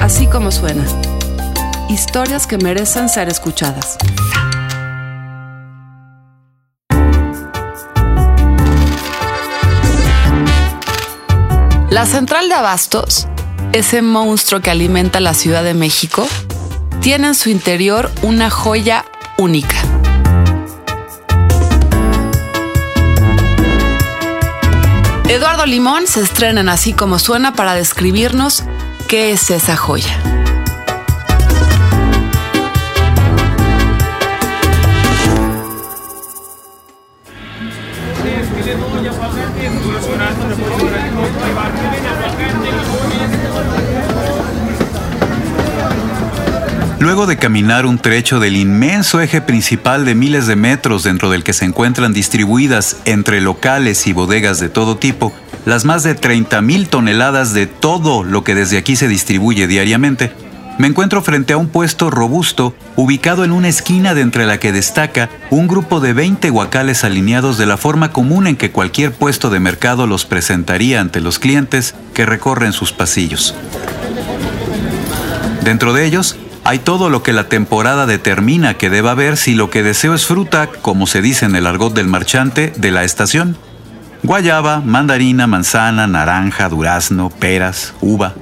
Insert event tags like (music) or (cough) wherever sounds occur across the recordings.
Así como suena. Historias que merecen ser escuchadas. La central de abastos, ese monstruo que alimenta la Ciudad de México, tiene en su interior una joya única. Eduardo Limón se estrena en Así como suena para describirnos qué es esa joya. De caminar un trecho del inmenso eje principal de miles de metros dentro del que se encuentran distribuidas entre locales y bodegas de todo tipo, las más de 30.000 toneladas de todo lo que desde aquí se distribuye diariamente, me encuentro frente a un puesto robusto ubicado en una esquina de entre la que destaca un grupo de 20 guacales alineados de la forma común en que cualquier puesto de mercado los presentaría ante los clientes que recorren sus pasillos. Dentro de ellos hay todo lo que la temporada determina que deba haber si lo que deseo es fruta, como se dice en el argot del marchante, de la estación. Guayaba, mandarina, manzana, naranja, durazno, peras, uva.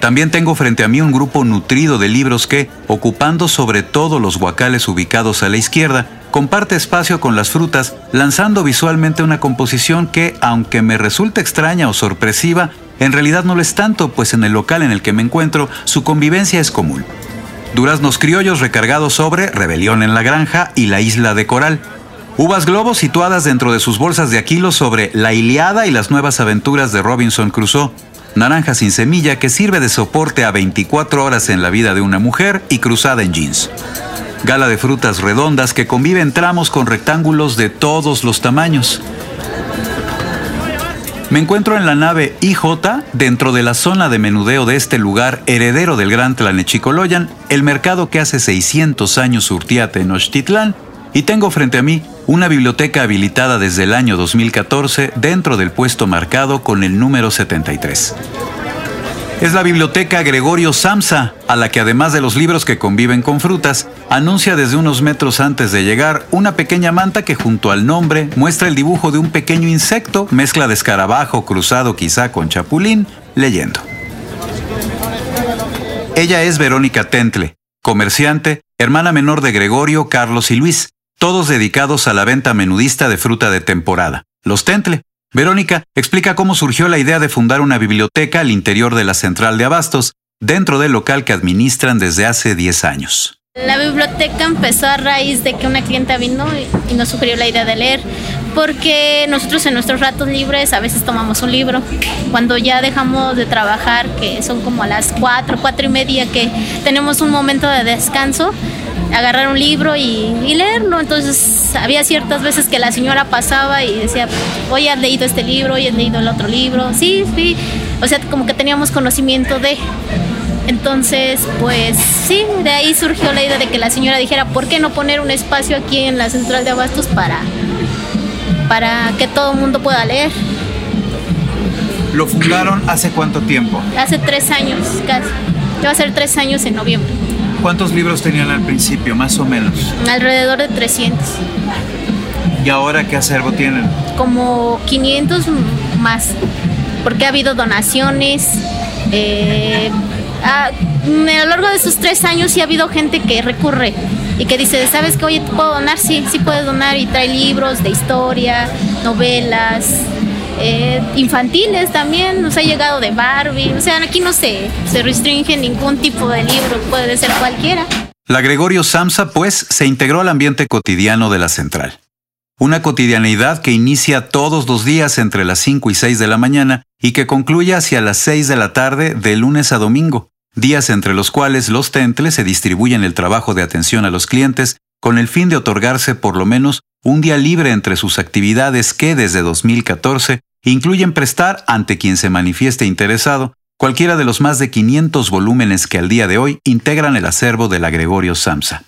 También tengo frente a mí un grupo nutrido de libros que, ocupando sobre todo los guacales ubicados a la izquierda, comparte espacio con las frutas, lanzando visualmente una composición que, aunque me resulta extraña o sorpresiva, en realidad no lo es tanto, pues en el local en el que me encuentro su convivencia es común duraznos criollos recargados sobre Rebelión en la Granja y la Isla de Coral. Uvas globos situadas dentro de sus bolsas de Aquilo sobre La Iliada y las nuevas aventuras de Robinson Crusoe. Naranja sin semilla que sirve de soporte a 24 horas en la vida de una mujer y cruzada en jeans. Gala de frutas redondas que convive en tramos con rectángulos de todos los tamaños. Me encuentro en la nave IJ, dentro de la zona de menudeo de este lugar, heredero del gran Tlanechicoloyan, el mercado que hace 600 años surtía Tenochtitlán, y tengo frente a mí una biblioteca habilitada desde el año 2014 dentro del puesto marcado con el número 73. Es la biblioteca Gregorio Samsa, a la que además de los libros que conviven con frutas, anuncia desde unos metros antes de llegar una pequeña manta que junto al nombre muestra el dibujo de un pequeño insecto, mezcla de escarabajo cruzado quizá con chapulín, leyendo. Ella es Verónica Tentle, comerciante, hermana menor de Gregorio, Carlos y Luis, todos dedicados a la venta menudista de fruta de temporada. Los Tentle, Verónica explica cómo surgió la idea de fundar una biblioteca al interior de la central de abastos, dentro del local que administran desde hace 10 años. La biblioteca empezó a raíz de que una clienta vino y nos sugirió la idea de leer, porque nosotros en nuestros ratos libres a veces tomamos un libro. Cuando ya dejamos de trabajar, que son como a las 4, 4 y media, que tenemos un momento de descanso, agarrar un libro y, leerlo. Entonces había ciertas veces que la señora pasaba y decía, hoy has leído este libro, hoy has leído el otro libro. Sí, sí. O sea, como que teníamos conocimiento de... Entonces, pues sí, de ahí surgió la idea de que la señora dijera, ¿por qué no poner un espacio aquí en la central de abastos para, para que todo el mundo pueda leer? ¿Lo fundaron hace cuánto tiempo? Hace tres años, casi. Va a ser tres años en noviembre. ¿Cuántos libros tenían al principio, más o menos? Alrededor de 300. ¿Y ahora qué acervo tienen? Como 500 más, porque ha habido donaciones. Eh, a, a, lo largo de esos tres años sí ha habido gente que recurre y que dice, ¿sabes qué? Oye, ¿te puedo donar? Sí, sí puedes donar y trae libros de historia, novelas, eh, infantiles también, nos ha llegado de Barbie, o sea, aquí no se, se restringe ningún tipo de libro, puede ser cualquiera. La Gregorio Samsa, pues, se integró al ambiente cotidiano de la central. Una cotidianeidad que inicia todos los días entre las 5 y 6 de la mañana y que concluye hacia las 6 de la tarde de lunes a domingo, días entre los cuales los tentles se distribuyen el trabajo de atención a los clientes con el fin de otorgarse por lo menos un día libre entre sus actividades que desde 2014 incluyen prestar ante quien se manifieste interesado cualquiera de los más de 500 volúmenes que al día de hoy integran el acervo de la Gregorio Samsa.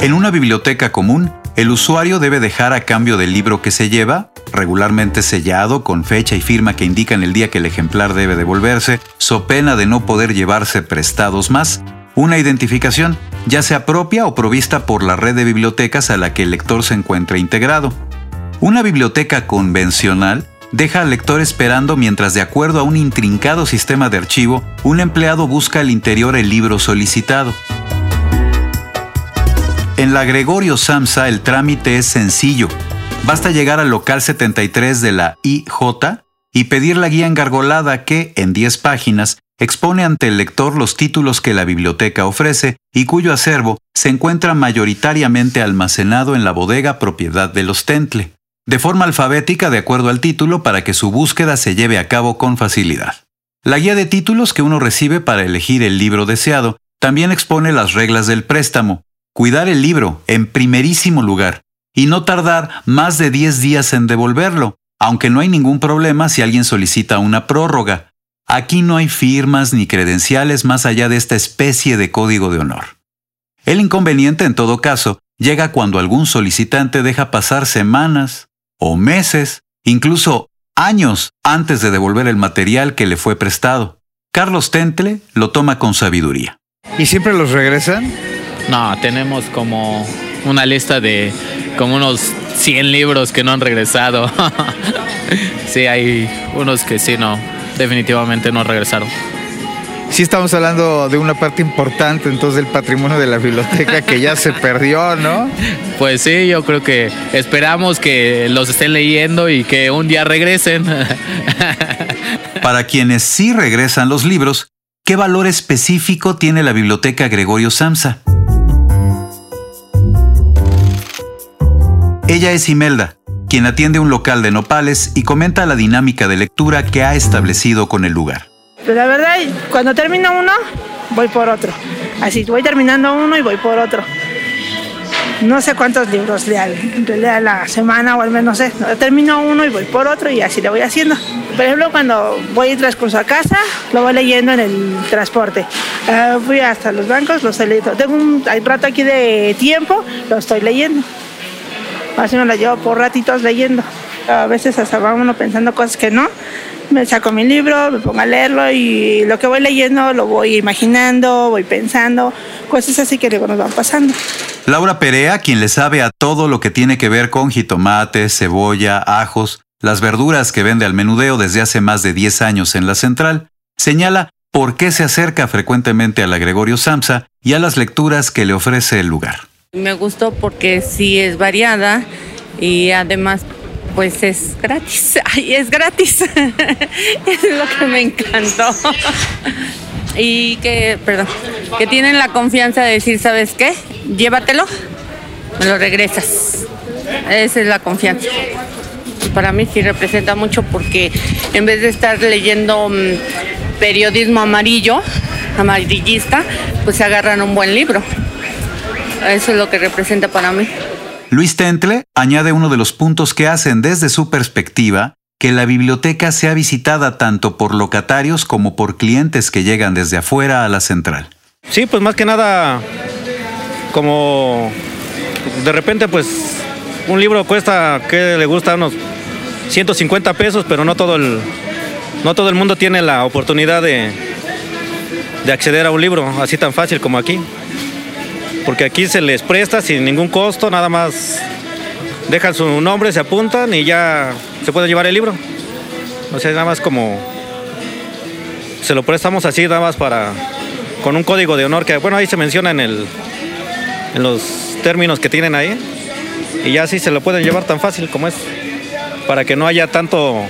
En una biblioteca común, el usuario debe dejar a cambio del libro que se lleva, regularmente sellado con fecha y firma que indican el día que el ejemplar debe devolverse, so pena de no poder llevarse prestados más, una identificación, ya sea propia o provista por la red de bibliotecas a la que el lector se encuentra integrado. Una biblioteca convencional deja al lector esperando mientras de acuerdo a un intrincado sistema de archivo, un empleado busca al interior el libro solicitado. En la Gregorio Samsa el trámite es sencillo. Basta llegar al local 73 de la IJ y pedir la guía engargolada que, en 10 páginas, expone ante el lector los títulos que la biblioteca ofrece y cuyo acervo se encuentra mayoritariamente almacenado en la bodega propiedad de los Tentle de forma alfabética de acuerdo al título para que su búsqueda se lleve a cabo con facilidad. La guía de títulos que uno recibe para elegir el libro deseado también expone las reglas del préstamo, cuidar el libro en primerísimo lugar y no tardar más de 10 días en devolverlo, aunque no hay ningún problema si alguien solicita una prórroga. Aquí no hay firmas ni credenciales más allá de esta especie de código de honor. El inconveniente, en todo caso, llega cuando algún solicitante deja pasar semanas, o meses, incluso años antes de devolver el material que le fue prestado. Carlos Tentle lo toma con sabiduría. ¿Y siempre los regresan? No, tenemos como una lista de como unos 100 libros que no han regresado. (laughs) sí, hay unos que sí, no, definitivamente no regresaron sí estamos hablando de una parte importante entonces del patrimonio de la biblioteca que ya se perdió, ¿no? Pues sí, yo creo que esperamos que los estén leyendo y que un día regresen. (laughs) Para quienes sí regresan los libros, ¿qué valor específico tiene la biblioteca Gregorio Samsa? Ella es Imelda, quien atiende un local de nopales y comenta la dinámica de lectura que ha establecido con el lugar. Pues la verdad, cuando termino uno, voy por otro. Así, voy terminando uno y voy por otro. No sé cuántos libros lea, lea la semana o al menos sé. Termino uno y voy por otro y así lo voy haciendo. Por ejemplo, cuando voy transcurso a casa, lo voy leyendo en el transporte. Uh, fui hasta los bancos, lo estoy leyendo. Tengo un rato aquí de tiempo, lo estoy leyendo. Así me lo llevo por ratitos leyendo. A veces hasta va uno pensando cosas que no me saco mi libro, me pongo a leerlo y lo que voy leyendo lo voy imaginando, voy pensando, cosas así que luego nos van pasando. Laura Perea, quien le sabe a todo lo que tiene que ver con jitomate, cebolla, ajos, las verduras que vende al menudeo desde hace más de 10 años en la central, señala por qué se acerca frecuentemente a la Gregorio Samsa y a las lecturas que le ofrece el lugar. Me gustó porque sí es variada y además pues es gratis. (laughs) Ay, es gratis. (laughs) es lo que me encantó. (laughs) y que, perdón, que tienen la confianza de decir, ¿sabes qué? Llévatelo, me lo regresas. Esa es la confianza. Para mí sí representa mucho porque en vez de estar leyendo mm, periodismo amarillo, amarillista, pues se agarran un buen libro. Eso es lo que representa para mí. Luis Tentle añade uno de los puntos que hacen desde su perspectiva que la biblioteca sea visitada tanto por locatarios como por clientes que llegan desde afuera a la central. Sí, pues más que nada, como de repente pues un libro cuesta, que le gusta? Unos 150 pesos, pero no todo el, no todo el mundo tiene la oportunidad de, de acceder a un libro así tan fácil como aquí porque aquí se les presta sin ningún costo, nada más dejan su nombre, se apuntan y ya se puede llevar el libro. O sea, nada más como se lo prestamos así, nada más para con un código de honor que, bueno, ahí se menciona en, el, en los términos que tienen ahí. Y ya así se lo pueden llevar tan fácil como es, para que no haya tanto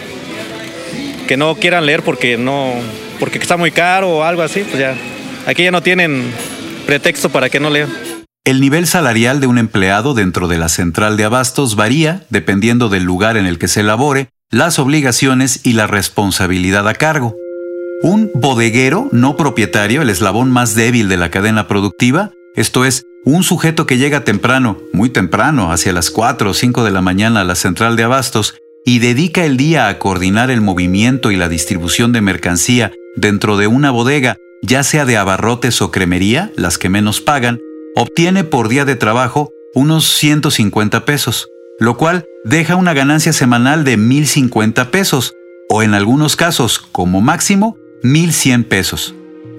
que no quieran leer porque no porque está muy caro o algo así, pues ya aquí ya no tienen pretexto para que no lean. El nivel salarial de un empleado dentro de la central de abastos varía dependiendo del lugar en el que se labore, las obligaciones y la responsabilidad a cargo. Un bodeguero no propietario, el eslabón más débil de la cadena productiva, esto es, un sujeto que llega temprano, muy temprano, hacia las 4 o 5 de la mañana a la central de abastos, y dedica el día a coordinar el movimiento y la distribución de mercancía dentro de una bodega, ya sea de abarrotes o cremería, las que menos pagan, obtiene por día de trabajo unos 150 pesos. lo cual deja una ganancia semanal de 1.050 pesos, o en algunos casos, como máximo, 1.100 pesos.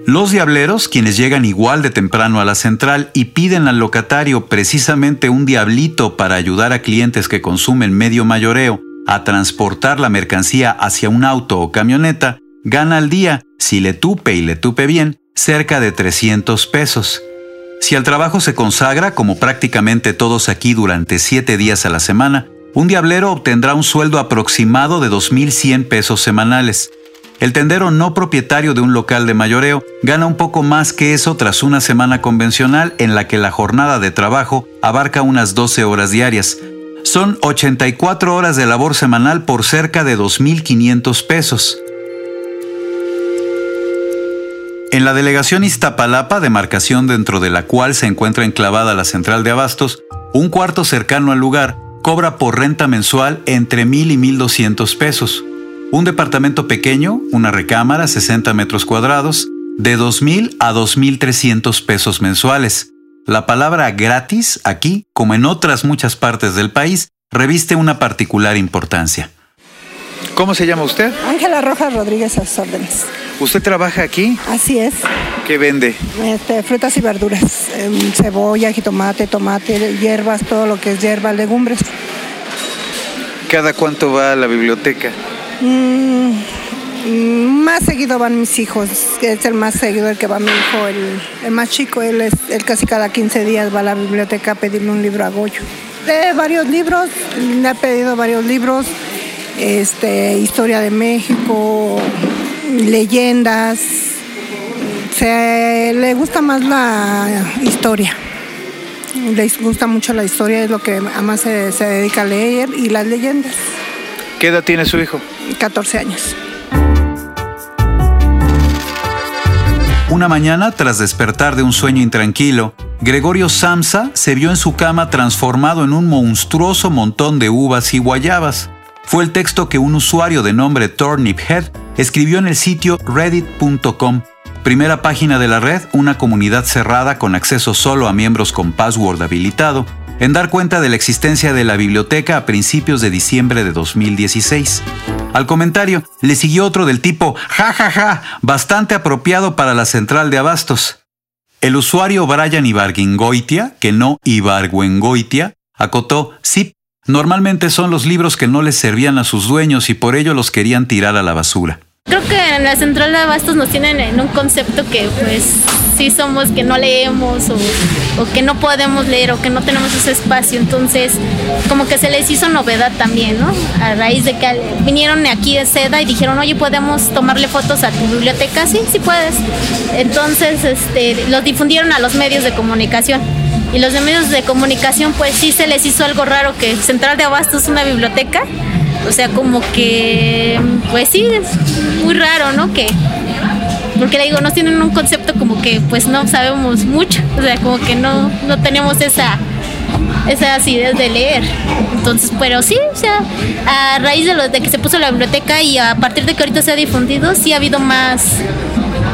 Los diableros, quienes llegan igual de temprano a la central y piden al locatario precisamente un diablito para ayudar a clientes que consumen medio mayoreo a transportar la mercancía hacia un auto o camioneta, gana al día, si le tupe y le tupe bien, cerca de 300 pesos. Si al trabajo se consagra, como prácticamente todos aquí durante 7 días a la semana, un diablero obtendrá un sueldo aproximado de 2.100 pesos semanales. El tendero no propietario de un local de mayoreo gana un poco más que eso tras una semana convencional en la que la jornada de trabajo abarca unas 12 horas diarias. Son 84 horas de labor semanal por cerca de 2.500 pesos. En la delegación Iztapalapa, demarcación dentro de la cual se encuentra enclavada la central de abastos, un cuarto cercano al lugar cobra por renta mensual entre 1.000 y 1.200 pesos. Un departamento pequeño, una recámara, 60 metros cuadrados, de 2.000 a 2.300 pesos mensuales. La palabra gratis aquí, como en otras muchas partes del país, reviste una particular importancia. ¿Cómo se llama usted? Ángela Rojas Rodríguez a sus órdenes. ¿Usted trabaja aquí? Así es. ¿Qué vende? Este, frutas y verduras, em, cebolla, jitomate, tomate, hierbas, todo lo que es hierbas, legumbres. ¿Cada cuánto va a la biblioteca? Mm, mm, más seguido van mis hijos, es el más seguido el que va mi hijo, el, el más chico, él, es, él casi cada 15 días va a la biblioteca a pedirle un libro a Goyo. De varios libros, le ha pedido varios libros, este, historia de México, leyendas. Se, le gusta más la historia. Le gusta mucho la historia, es lo que más se, se dedica a leer y las leyendas. ¿Qué edad tiene su hijo? 14 años. Una mañana, tras despertar de un sueño intranquilo, Gregorio Samsa se vio en su cama transformado en un monstruoso montón de uvas y guayabas. Fue el texto que un usuario de nombre Turnip Head escribió en el sitio reddit.com, primera página de la red, una comunidad cerrada con acceso solo a miembros con password habilitado, en dar cuenta de la existencia de la biblioteca a principios de diciembre de 2016. Al comentario le siguió otro del tipo ja ja ja, bastante apropiado para la central de abastos. El usuario Brian Ibarguingoitia, que no Ibargüengoitia, acotó, sí, normalmente son los libros que no les servían a sus dueños y por ello los querían tirar a la basura. Creo que en la central de abastos nos tienen en un concepto que pues sí somos que no leemos o, que no podemos leer o que no tenemos ese espacio. Entonces como que se les hizo novedad también, ¿no? A raíz de que vinieron aquí de seda y dijeron, oye, ¿podemos tomarle fotos a tu biblioteca? Sí, sí puedes. Entonces este, los difundieron a los medios de comunicación. Y los medios de comunicación pues sí se les hizo algo raro que Central de Abastos es una biblioteca o sea, como que, pues sí, es muy raro, ¿no? Que, porque le digo, no tienen un concepto como que pues no sabemos mucho, o sea, como que no, no tenemos esa, esas ideas de leer. Entonces, pero sí, o sea, a raíz de, lo, de que se puso la biblioteca y a partir de que ahorita se ha difundido, sí ha habido más,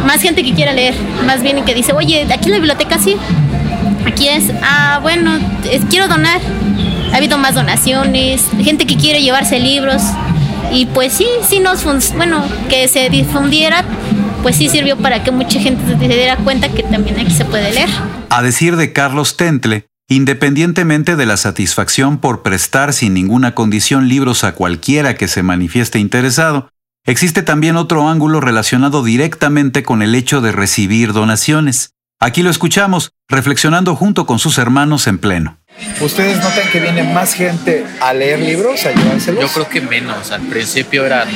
más gente que quiera leer, más bien que dice, oye, aquí la biblioteca sí, aquí es, ah, bueno, quiero donar ha habido más donaciones, gente que quiere llevarse libros y pues sí, sí nos, bueno, que se difundiera, pues sí sirvió para que mucha gente se diera cuenta que también aquí se puede leer. A decir de Carlos Tentle, independientemente de la satisfacción por prestar sin ninguna condición libros a cualquiera que se manifieste interesado, existe también otro ángulo relacionado directamente con el hecho de recibir donaciones. Aquí lo escuchamos, reflexionando junto con sus hermanos en pleno. ¿Ustedes notan que viene más gente a leer libros, a llevárselos? Yo creo que menos. Al principio era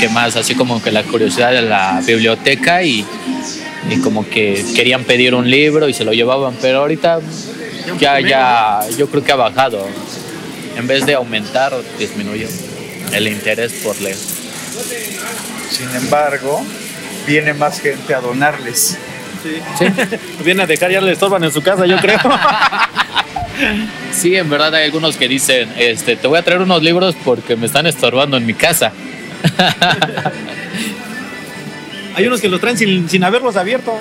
que más, así como que la curiosidad de la biblioteca y, y como que querían pedir un libro y se lo llevaban, pero ahorita ya, ya, yo creo que ha bajado. En vez de aumentar, disminuyó el interés por leer. Sin embargo, viene más gente a donarles. Sí. ¿Sí? (laughs) Viene a dejar, ya le estorban en su casa, yo creo. (laughs) Sí, en verdad hay algunos que dicen, este, te voy a traer unos libros porque me están estorbando en mi casa. (laughs) hay unos que los traen sin, sin haberlos abierto.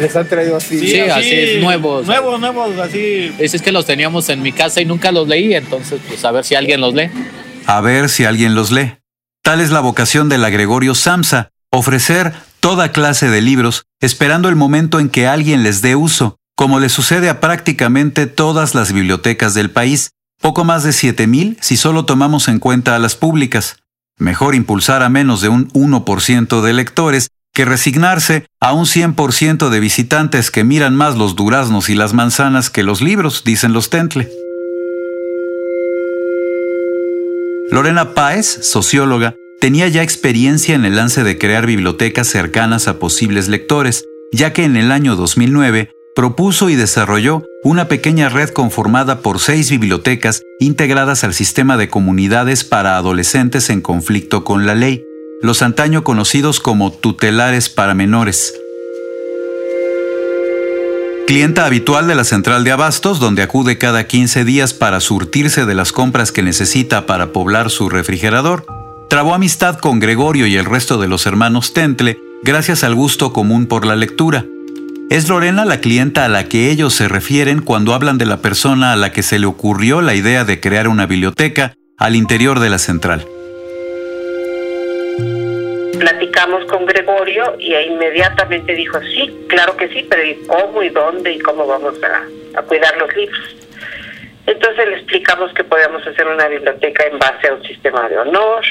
Les han traído así. Sí, así, nuevos. Nuevos, nuevos, así. Es, es que los teníamos en mi casa y nunca los leí, entonces pues a ver si alguien los lee. A ver si alguien los lee. Tal es la vocación de la Gregorio Samsa, ofrecer toda clase de libros, esperando el momento en que alguien les dé uso, como le sucede a prácticamente todas las bibliotecas del país, poco más de 7.000 si solo tomamos en cuenta a las públicas. Mejor impulsar a menos de un 1% de lectores que resignarse a un 100% de visitantes que miran más los duraznos y las manzanas que los libros, dicen los Tentle. Lorena Páez, socióloga, tenía ya experiencia en el lance de crear bibliotecas cercanas a posibles lectores, ya que en el año 2009 propuso y desarrolló una pequeña red conformada por seis bibliotecas integradas al sistema de comunidades para adolescentes en conflicto con la ley, los antaño conocidos como tutelares para menores. Clienta habitual de la central de abastos, donde acude cada 15 días para surtirse de las compras que necesita para poblar su refrigerador, trabó amistad con Gregorio y el resto de los hermanos Tentle gracias al gusto común por la lectura. Es Lorena la clienta a la que ellos se refieren cuando hablan de la persona a la que se le ocurrió la idea de crear una biblioteca al interior de la central. Platicamos con Gregorio y inmediatamente dijo, sí, claro que sí, pero ¿y cómo y dónde y cómo vamos a, a cuidar los libros? Entonces le explicamos que podíamos hacer una biblioteca en base a un sistema de honor,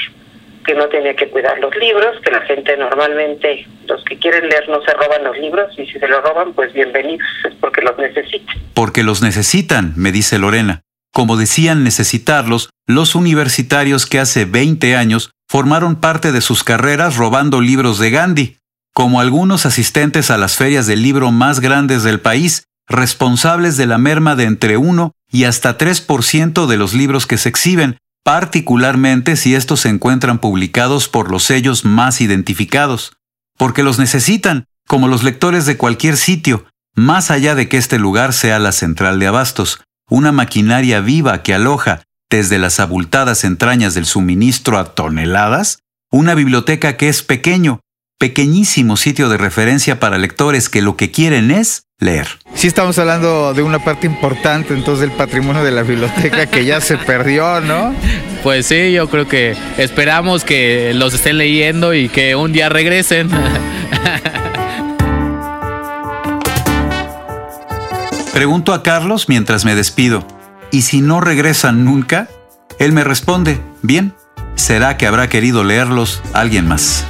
que no tenía que cuidar los libros, que la gente normalmente, los que quieren leer no se roban los libros y si se los roban, pues bienvenidos, es porque los necesitan. Porque los necesitan, me dice Lorena. Como decían necesitarlos, los universitarios que hace 20 años formaron parte de sus carreras robando libros de Gandhi, como algunos asistentes a las ferias del libro más grandes del país, responsables de la merma de entre 1 y hasta 3% de los libros que se exhiben, particularmente si estos se encuentran publicados por los sellos más identificados, porque los necesitan, como los lectores de cualquier sitio, más allá de que este lugar sea la central de abastos, una maquinaria viva que aloja, desde las abultadas entrañas del suministro a toneladas, una biblioteca que es pequeño, pequeñísimo sitio de referencia para lectores que lo que quieren es leer. Sí estamos hablando de una parte importante entonces del patrimonio de la biblioteca que ya se perdió, ¿no? (laughs) Pues sí, yo creo que esperamos que los estén leyendo y que un día regresen. (laughs) Pregunto a Carlos mientras me despido, ¿y si no regresan nunca? Él me responde, bien, será que habrá querido leerlos alguien más.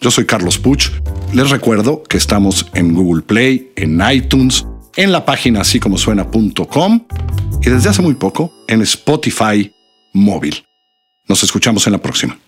Yo soy Carlos Puch. Les recuerdo que estamos en Google Play, en iTunes, en la página así como suena.com y desde hace muy poco en Spotify móvil. Nos escuchamos en la próxima.